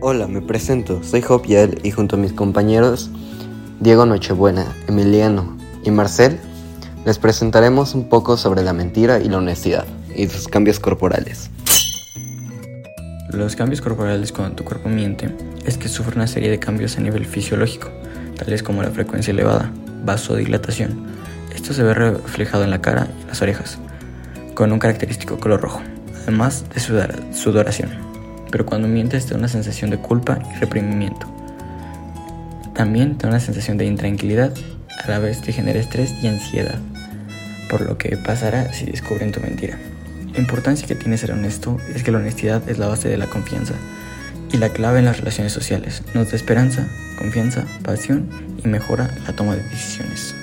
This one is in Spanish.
Hola, me presento, soy Job Yael y junto a mis compañeros Diego Nochebuena, Emiliano y Marcel les presentaremos un poco sobre la mentira y la honestidad y sus cambios corporales. Los cambios corporales cuando tu cuerpo miente es que sufre una serie de cambios a nivel fisiológico, tales como la frecuencia elevada, vasodilatación. Esto se ve reflejado en la cara y las orejas, con un característico color rojo, además de sudoración. Pero cuando mientes te da una sensación de culpa y reprimimiento. También te da una sensación de intranquilidad, a la vez te genera estrés y ansiedad, por lo que pasará si descubren tu mentira. La importancia que tiene ser honesto es que la honestidad es la base de la confianza y la clave en las relaciones sociales. Nos da esperanza, confianza, pasión y mejora la toma de decisiones.